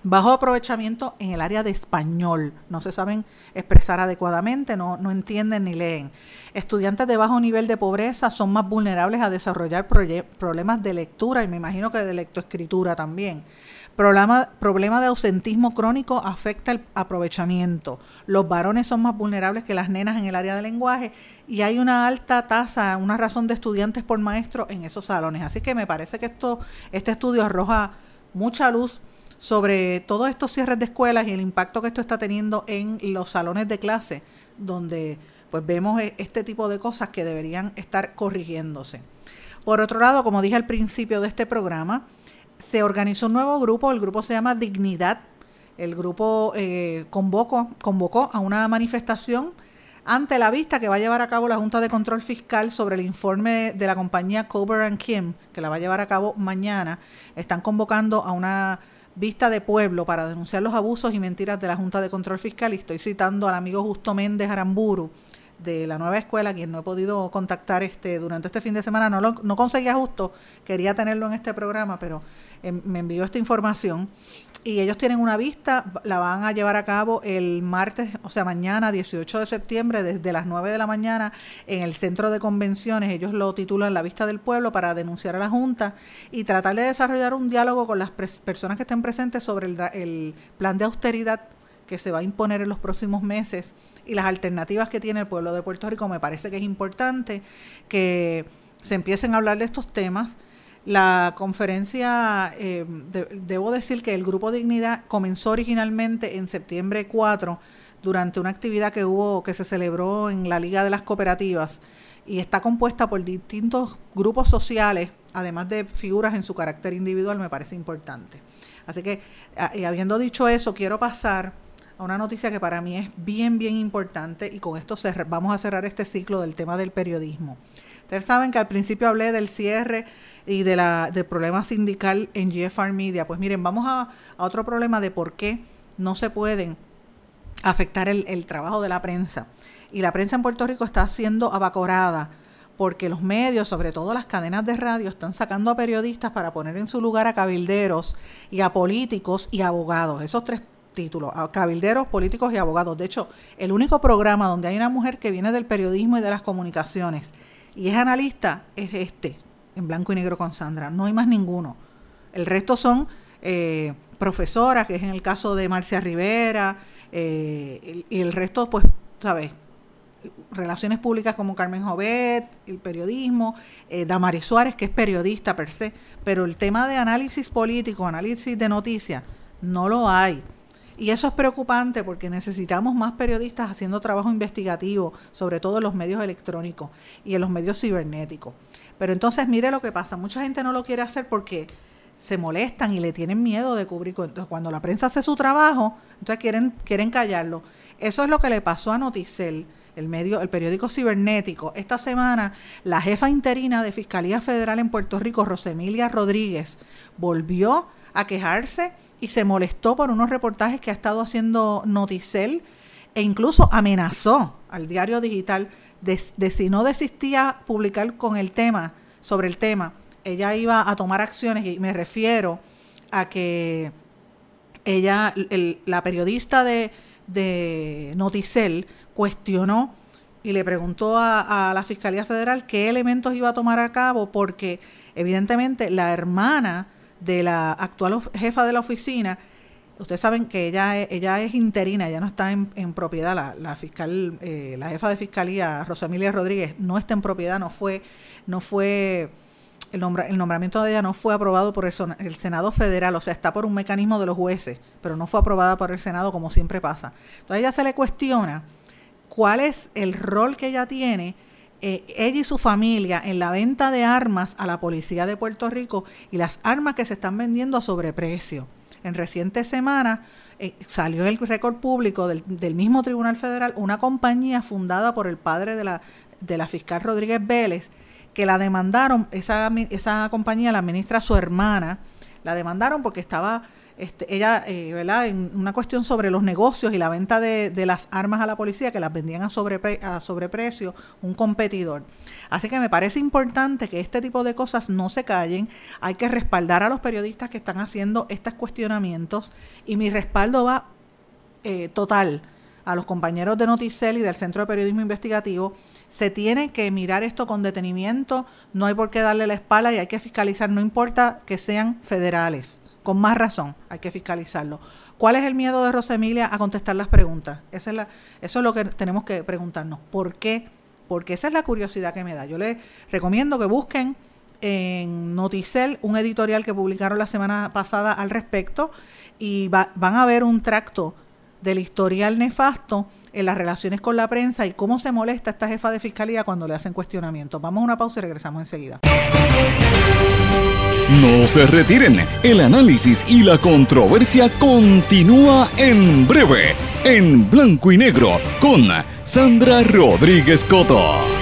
S2: bajo aprovechamiento en el área de español. No se saben expresar adecuadamente, no, no entienden ni leen. Estudiantes de bajo nivel de pobreza son más vulnerables a desarrollar problemas de lectura y me imagino que de lectoescritura también. Problema, problema de ausentismo crónico afecta el aprovechamiento. Los varones son más vulnerables que las nenas en el área de lenguaje y hay una alta tasa, una razón de estudiantes por maestro en esos salones. Así que me parece que esto, este estudio arroja mucha luz sobre todos estos cierres de escuelas y el impacto que esto está teniendo en los salones de clase, donde pues vemos e, este tipo de cosas que deberían estar corrigiéndose. Por otro lado, como dije al principio de este programa, se organizó un nuevo grupo, el grupo se llama Dignidad. El grupo eh, convocó, convocó a una manifestación ante la vista que va a llevar a cabo la Junta de Control Fiscal sobre el informe de la compañía Cober Kim, que la va a llevar a cabo mañana. Están convocando a una vista de pueblo para denunciar los abusos y mentiras de la Junta de Control Fiscal. Y estoy citando al amigo Justo Méndez Aramburu de la nueva escuela, quien no he podido contactar este durante este fin de semana. No, lo, no conseguía justo, quería tenerlo en este programa, pero Em, me envió esta información y ellos tienen una vista, la van a llevar a cabo el martes, o sea, mañana 18 de septiembre, desde las 9 de la mañana en el centro de convenciones. Ellos lo titulan La Vista del Pueblo para denunciar a la Junta y tratar de desarrollar un diálogo con las personas que estén presentes sobre el, el plan de austeridad que se va a imponer en los próximos meses y las alternativas que tiene el pueblo de Puerto Rico. Me parece que es importante que se empiecen a hablar de estos temas la conferencia, eh, debo decir que el Grupo Dignidad comenzó originalmente en septiembre 4 durante una actividad que hubo, que se celebró en la Liga de las Cooperativas y está compuesta por distintos grupos sociales, además de figuras en su carácter individual, me parece importante. Así que, y habiendo dicho eso, quiero pasar a una noticia que para mí es bien, bien importante y con esto vamos a cerrar este ciclo del tema del periodismo. Ustedes saben que al principio hablé del cierre y de la, del problema sindical en GFR Media. Pues miren, vamos a, otro problema de por qué no se pueden afectar el, el trabajo de la prensa. Y la prensa en Puerto Rico está siendo abacorada porque los medios, sobre todo las cadenas de radio, están sacando a periodistas para poner en su lugar a cabilderos y a políticos y abogados. Esos tres títulos, a cabilderos, políticos y abogados. De hecho, el único programa donde hay una mujer que viene del periodismo y de las comunicaciones y es analista es este, en blanco y negro con Sandra. No hay más ninguno. El resto son eh, profesoras, que es en el caso de Marcia Rivera, eh, y el resto, pues, ¿sabes? relaciones públicas como Carmen Jovet, el periodismo, eh, Damaris Suárez, que es periodista per se, pero el tema de análisis político, análisis de noticias, no lo hay. Y eso es preocupante porque necesitamos más periodistas haciendo trabajo investigativo, sobre todo en los medios electrónicos y en los medios cibernéticos. Pero entonces mire lo que pasa, mucha gente no lo quiere hacer porque se molestan y le tienen miedo de cubrir. cuando la prensa hace su trabajo, entonces quieren, quieren callarlo. Eso es lo que le pasó a Noticel, el medio, el periódico cibernético. Esta semana, la jefa interina de Fiscalía Federal en Puerto Rico, Rosemilia Rodríguez, volvió a quejarse y se molestó por unos reportajes que ha estado haciendo Noticel e incluso amenazó al diario digital de, si no desistía publicar con el tema, sobre el tema, ella iba a tomar acciones y me refiero a que ella, la periodista de Noticel, cuestionó y le preguntó a, la Fiscalía Federal qué elementos iba a tomar a cabo porque evidentemente la hermana de la actual jefa de la oficina, ustedes saben que ella, ella es interina, ya no está en, propiedad, la, la fiscal, eh, la jefa de fiscalía, Rosamilia Rodríguez, no está en propiedad, no fue, no fue el, nombramiento de ella no fue aprobado por el, Senado federal, o sea, está por un mecanismo de los jueces, pero no fue aprobada por el Senado como siempre pasa. Entonces a ella se le cuestiona cuál es el rol que ella tiene, eh, ella y su familia, en la venta de armas a la policía de Puerto Rico y las armas que se están vendiendo a sobreprecio. En recientes semanas eh, salió el récord público del, del, mismo Tribunal Federal una compañía fundada por el padre de la, de la fiscal Rodríguez Vélez, que la demandaron, esa, esa compañía la administra su hermana, la demandaron porque estaba este, ella, eh, ¿verdad? En una cuestión sobre los negocios y la venta de, las armas a la policía que las vendían a, a sobreprecio un competidor. Así que me parece importante que este tipo de cosas no se callen. Hay que respaldar a los periodistas que están haciendo estos cuestionamientos y mi respaldo va eh, total a los compañeros de Noticel y del Centro de Periodismo Investigativo se tiene que mirar esto con detenimiento, no hay por qué darle la espalda y hay que fiscalizar, no importa que sean federales, con más razón hay que fiscalizarlo. ¿Cuál es el miedo de Rosemilia a contestar las preguntas? Esa es la, eso es lo que tenemos que preguntarnos. ¿Por qué? Porque esa es la curiosidad que me da. Yo les recomiendo que busquen en Noticel un editorial que publicaron la semana pasada al respecto y van a ver un tracto del historial nefasto en las relaciones con la prensa y cómo se molesta esta jefa de fiscalía cuando le hacen cuestionamientos. Vamos a una pausa y regresamos enseguida.
S1: No se retiren, el análisis y la controversia continúa en breve, en blanco y negro, con Sandra Rodríguez Coto.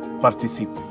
S5: participem.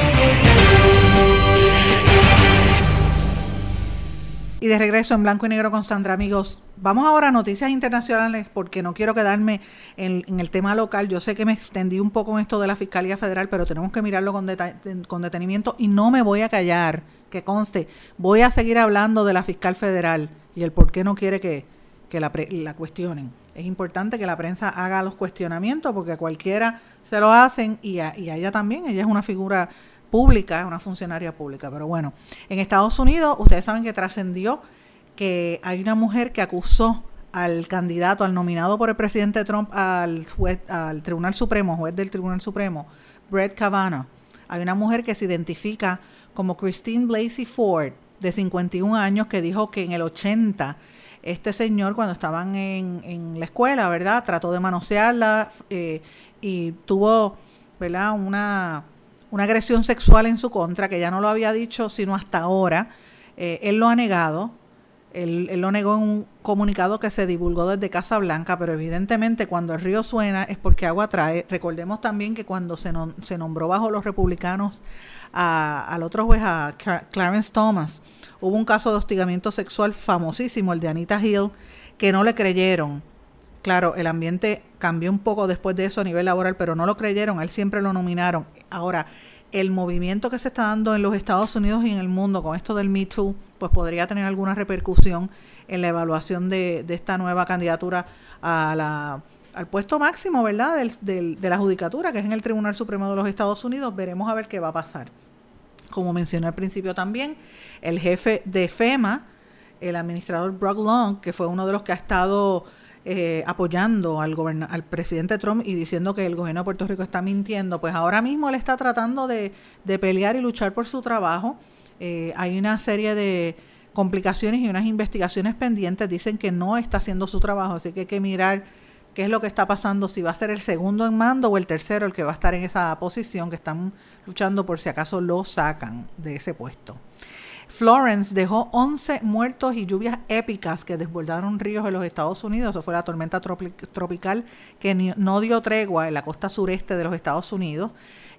S2: Y de regreso en blanco y negro con Sandra, amigos. Vamos ahora a noticias internacionales porque no quiero quedarme en, el tema local. Yo sé que me extendí un poco en esto de la Fiscalía Federal, pero tenemos que mirarlo con, detenimiento y no me voy a callar, que conste. Voy a seguir hablando de la fiscal federal y el por qué no quiere que, que la, la cuestionen. Es importante que la prensa haga los cuestionamientos porque a cualquiera se lo hacen y a, y a ella también. Ella es una figura pública, una funcionaria pública. Pero bueno, en Estados Unidos ustedes saben que trascendió que hay una mujer que acusó al candidato, al nominado por el presidente Trump al juez, al Tribunal Supremo, juez del Tribunal Supremo, Brett Kavanaugh. Hay una mujer que se identifica como Christine Blasey Ford, de 51 años, que dijo que en el 80 este señor, cuando estaban en, en la escuela, ¿verdad? Trató de manosearla eh, y tuvo, ¿verdad? Una una agresión sexual en su contra, que ya no lo había dicho sino hasta ahora. Eh, él lo ha negado, él, él, lo negó en un comunicado que se divulgó desde Casa Blanca, pero evidentemente cuando el río suena es porque agua trae. Recordemos también que cuando se, no, se nombró bajo los republicanos a, al otro juez, a Clarence Thomas, hubo un caso de hostigamiento sexual famosísimo, el de Anita Hill, que no le creyeron. Claro, el ambiente cambió un poco después de eso a nivel laboral, pero no lo creyeron, él siempre lo nominaron. Ahora, el movimiento que se está dando en los Estados Unidos y en el mundo con esto del Me Too, pues podría tener alguna repercusión en la evaluación de, de esta nueva candidatura a la, al puesto máximo, ¿verdad?, del, del, de la judicatura, que es en el Tribunal Supremo de los Estados Unidos. Veremos a ver qué va a pasar. Como mencioné al principio también, el jefe de FEMA, el administrador Brock Long, que fue uno de los que ha estado eh, apoyando al, al presidente Trump y diciendo que el gobierno de Puerto Rico está mintiendo, pues ahora mismo él está tratando de, de pelear y luchar por su trabajo. Eh, hay una serie de complicaciones y unas investigaciones pendientes. Dicen que no está haciendo su trabajo, así que hay que mirar qué es lo que está pasando, si va a ser el segundo en mando o el tercero el que va a estar en esa posición, que están luchando por si acaso lo sacan de ese puesto. Florence dejó 11 muertos y lluvias épicas que desbordaron ríos en los Estados Unidos. Eso fue la tormenta tropical que no dio tregua en la costa sureste de los Estados Unidos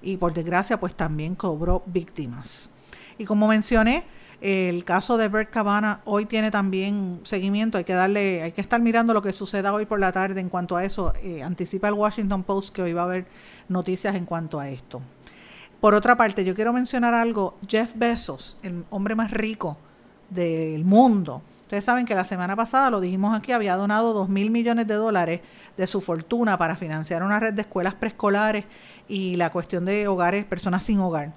S2: y por desgracia pues también cobró víctimas. Y como mencioné, el caso de Bert Cabana hoy tiene también seguimiento. Hay que darle, hay que estar mirando lo que suceda hoy por la tarde en cuanto a eso. Eh, anticipa el Washington Post que hoy va a haber noticias en cuanto a esto. Por otra parte, yo quiero mencionar algo. Jeff Bezos, el hombre más rico del mundo. Ustedes saben que la semana pasada, lo dijimos aquí, había donado 2 mil millones de dólares de su fortuna para financiar una red de escuelas preescolares y la cuestión de hogares, personas sin hogar.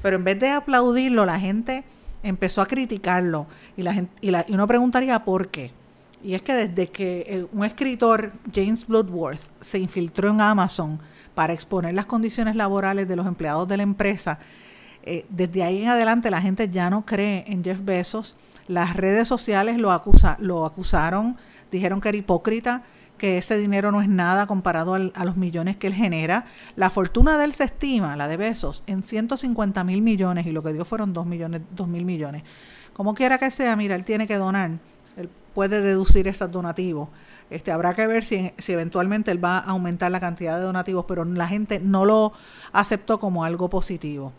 S2: Pero en vez de aplaudirlo, la gente empezó a criticarlo y, la gente, y, la, y uno preguntaría por qué. Y es que desde que un escritor, James Bloodworth, se infiltró en Amazon, para exponer las condiciones laborales de los empleados de la empresa, eh, desde ahí en adelante la gente ya no cree en Jeff Bezos. Las redes sociales lo, acusa, lo acusaron, dijeron que era hipócrita, que ese dinero no es nada comparado a los millones que él genera. La fortuna de él se estima, la de Bezos, en 150 mil millones y lo que dio fueron 2 millones, 2 mil millones. Como quiera que sea, mira, él tiene que donar él puede deducir esos donativos. Este, habrá que ver si, si eventualmente él va a aumentar la cantidad de donativos, pero la gente no lo aceptó como algo positivo.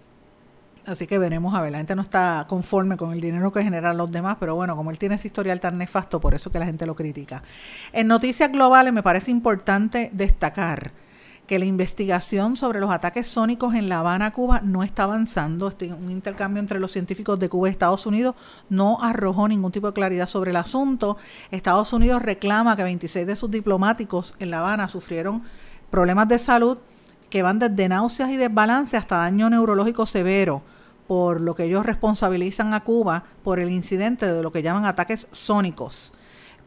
S2: Así que veremos a ver, la gente no está conforme con el dinero que generan los demás, pero bueno, como él tiene ese historial tan nefasto, por eso que la gente lo critica. En noticias globales me parece importante destacar que la investigación sobre los ataques sónicos en La Habana, Cuba, no está avanzando. Este, un intercambio entre los científicos de Cuba y Estados Unidos no arrojó ningún tipo de claridad sobre el asunto. Estados Unidos reclama que 26 de sus diplomáticos en La Habana sufrieron problemas de salud que van desde náuseas y desbalance hasta daño neurológico severo por lo que ellos responsabilizan a Cuba por el incidente de lo que llaman ataques sónicos.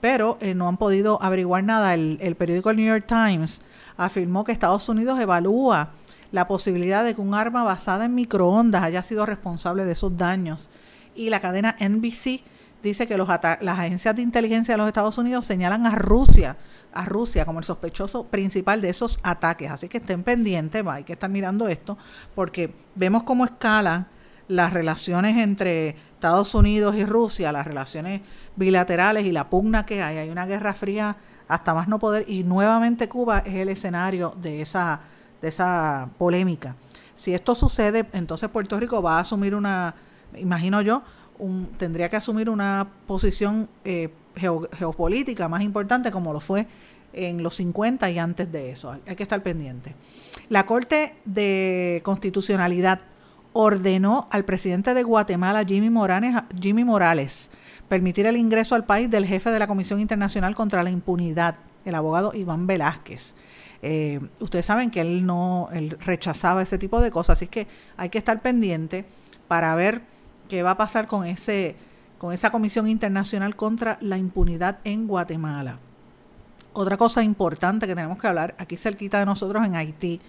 S2: Pero eh, no han podido averiguar nada. El, el periódico New York Times afirmó que Estados Unidos evalúa la posibilidad de que un arma basada en microondas haya sido responsable de esos daños. Y la cadena NBC dice que los las agencias de inteligencia de los Estados Unidos señalan a Rusia, a Rusia como el sospechoso principal de esos ataques. Así que estén pendientes, hay que estar mirando esto, porque vemos cómo escalan las relaciones entre Estados Unidos y Rusia, las relaciones bilaterales y la pugna que hay. Hay una guerra fría hasta más no poder y nuevamente Cuba es el escenario de esa, de esa polémica. Si esto sucede, entonces Puerto Rico va a asumir una, imagino yo, tendría que asumir una posición eh, geopolítica más importante como lo fue en los 50 y antes de eso. Hay que estar pendiente. La Corte de Constitucionalidad ordenó al presidente de Guatemala, Jimmy Morales, Jimmy Morales, permitir el ingreso al país del jefe de la Comisión Internacional contra la Impunidad, el abogado Iván Velázquez. Eh, ustedes saben que él no él rechazaba ese tipo de cosas, así que hay que estar pendiente para ver qué va a pasar con ese con esa Comisión Internacional contra la Impunidad en Guatemala. Otra cosa importante que tenemos que hablar aquí cerquita de nosotros en Haití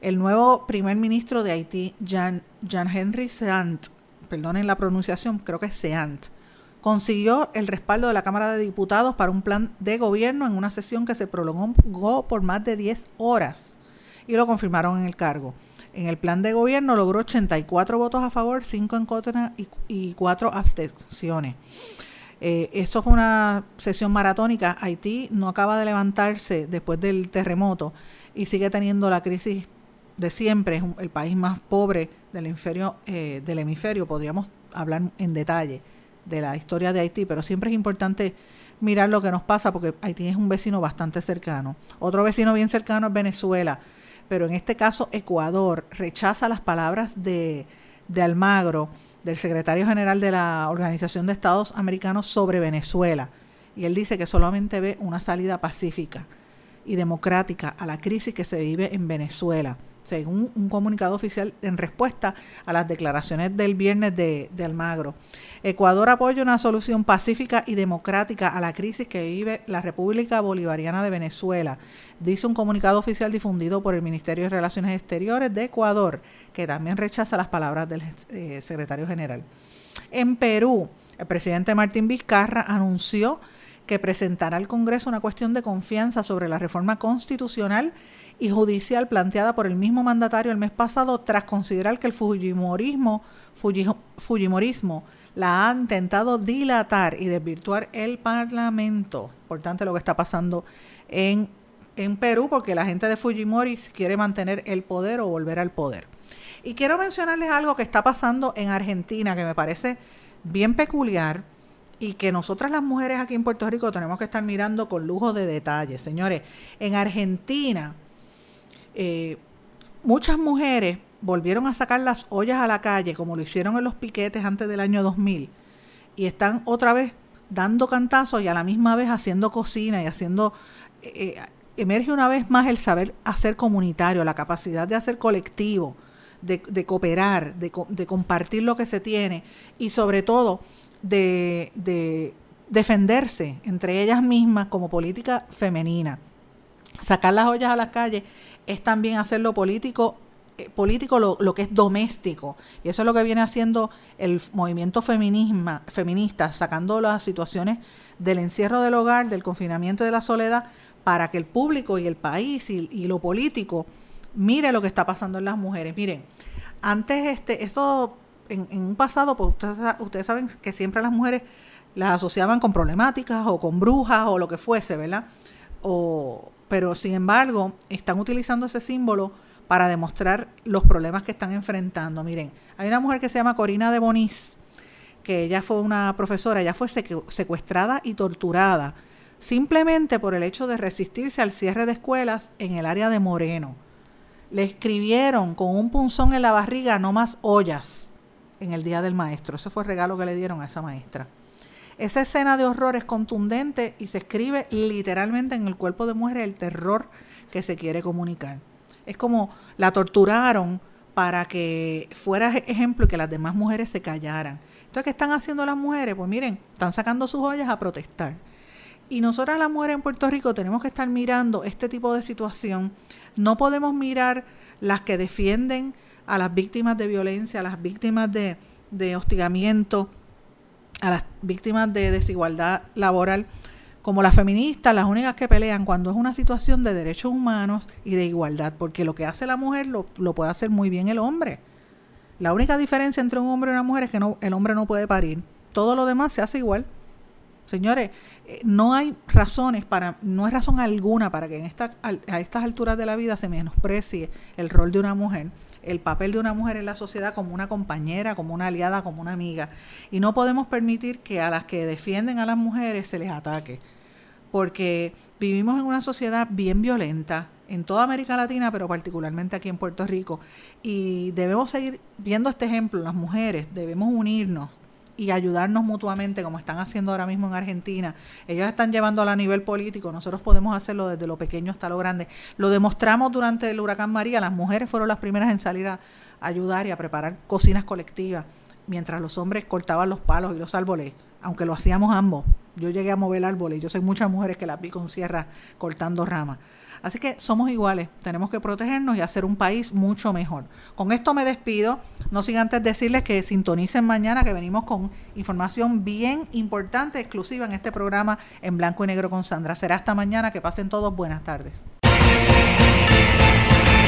S2: el nuevo primer ministro de Haití, Jean, Jean Henry Seant, perdonen la pronunciación, creo que es Seant, consiguió el respaldo de la Cámara de Diputados para un plan de gobierno en una sesión que se prolongó por más de 10 horas y lo confirmaron en el cargo. En el plan de gobierno logró 84 votos a favor, 5 en contra y, 4 abstenciones. Eh, eso fue una sesión maratónica. Haití no acaba de levantarse después del terremoto y sigue teniendo la crisis de siempre, es el país más pobre del hemisferio, eh, del hemisferio, podríamos hablar en detalle de la historia de Haití, pero siempre es importante mirar lo que nos pasa porque Haití es un vecino bastante cercano. Otro vecino bien cercano es Venezuela, pero en este caso Ecuador rechaza las palabras de, de Almagro, del secretario general de la Organización de Estados Americanos sobre Venezuela. Y él dice que solamente ve una salida pacífica y democrática a la crisis que se vive en Venezuela según un comunicado oficial en respuesta a las declaraciones del viernes de, Almagro. Ecuador apoya una solución pacífica y democrática a la crisis que vive la República Bolivariana de Venezuela, dice un comunicado oficial difundido por el Ministerio de Relaciones Exteriores de Ecuador, que también rechaza las palabras del eh, secretario general. En Perú, el presidente Martín Vizcarra anunció que presentará al Congreso una cuestión de confianza sobre la reforma constitucional y judicial planteada por el mismo mandatario el mes pasado tras considerar que el Fujimorismo, Fujimorismo la ha intentado dilatar y desvirtuar el Parlamento. Importante lo que está pasando en, en Perú porque la gente de Fujimori quiere mantener el poder o volver al poder. Y quiero mencionarles algo que está pasando en Argentina que me parece bien peculiar y que nosotras las mujeres aquí en Puerto Rico tenemos que estar mirando con lujo de detalles. Señores, en Argentina eh, muchas mujeres volvieron a sacar las ollas a la calle, como lo hicieron en los piquetes antes del año 2000, y están otra vez dando cantazos y a la misma vez haciendo cocina y haciendo... Eh, eh, emerge una vez más el saber hacer comunitario, la capacidad de hacer colectivo, de, cooperar, de, compartir lo que se tiene y sobre todo de, de defenderse entre ellas mismas como política femenina. Sacar las ollas a las calles es también hacerlo político eh, político lo, lo, que es doméstico. Y eso es lo que viene haciendo el movimiento feminismo, feminista, sacando las situaciones del encierro del hogar, del confinamiento de la soledad, para que el público y el país y, lo político mire lo que está pasando en las mujeres. Miren, antes este, esto en, un pasado, pues ustedes, ustedes saben que siempre las mujeres las asociaban con problemáticas o con brujas o lo que fuese, ¿verdad? O, pero sin embargo, están utilizando ese símbolo para demostrar los problemas que están enfrentando. Miren, hay una mujer que se llama Corina de Bonis, que ella fue una profesora, ella fue secuestrada y torturada simplemente por el hecho de resistirse al cierre de escuelas en el área de Moreno. Le escribieron con un punzón en la barriga no más ollas en el Día del Maestro. Ese fue el regalo que le dieron a esa maestra. Esa escena de horror es contundente y se escribe literalmente en el cuerpo de mujer el terror que se quiere comunicar. Es como la torturaron para que fuera ejemplo y que las demás mujeres se callaran. Entonces, ¿qué están haciendo las mujeres? Pues miren, están sacando sus ollas a protestar. Y nosotras las mujeres en Puerto Rico tenemos que estar mirando este tipo de situación. No podemos mirar las que defienden a las víctimas de violencia, a las víctimas de, de hostigamiento, a las víctimas de desigualdad laboral, como las feministas, las únicas que pelean cuando es una situación de derechos humanos y de igualdad, porque lo que hace la mujer lo, lo puede hacer muy bien el hombre. La única diferencia entre un hombre y una mujer es que no, el hombre no puede parir. Todo lo demás se hace igual. Señores, eh, no hay razones para, no hay razón alguna para que en esta, a estas alturas de la vida se menosprecie el rol de una mujer el papel de una mujer en la sociedad como una compañera, como una aliada, como una amiga. Y no podemos permitir que a las que defienden a las mujeres se les ataque, porque vivimos en una sociedad bien violenta en toda América Latina, pero particularmente aquí en Puerto Rico. Y debemos seguir viendo este ejemplo, las mujeres, debemos unirnos y ayudarnos mutuamente como están haciendo ahora mismo en Argentina. Ellos están llevando a nivel político, nosotros podemos hacerlo desde lo pequeño hasta lo grande. Lo demostramos durante el huracán María, las mujeres fueron las primeras en salir a ayudar y a preparar cocinas colectivas, mientras los hombres cortaban los palos y los árboles, aunque lo hacíamos ambos. Yo llegué a mover árboles, yo sé muchas mujeres que las vi con sierra cortando ramas. Así que somos iguales, tenemos que protegernos y hacer un país mucho mejor. Con esto me despido, no sin antes decirles que sintonicen mañana que venimos con información bien importante, exclusiva en este programa en blanco y negro con Sandra. Será hasta mañana, que pasen todos buenas tardes.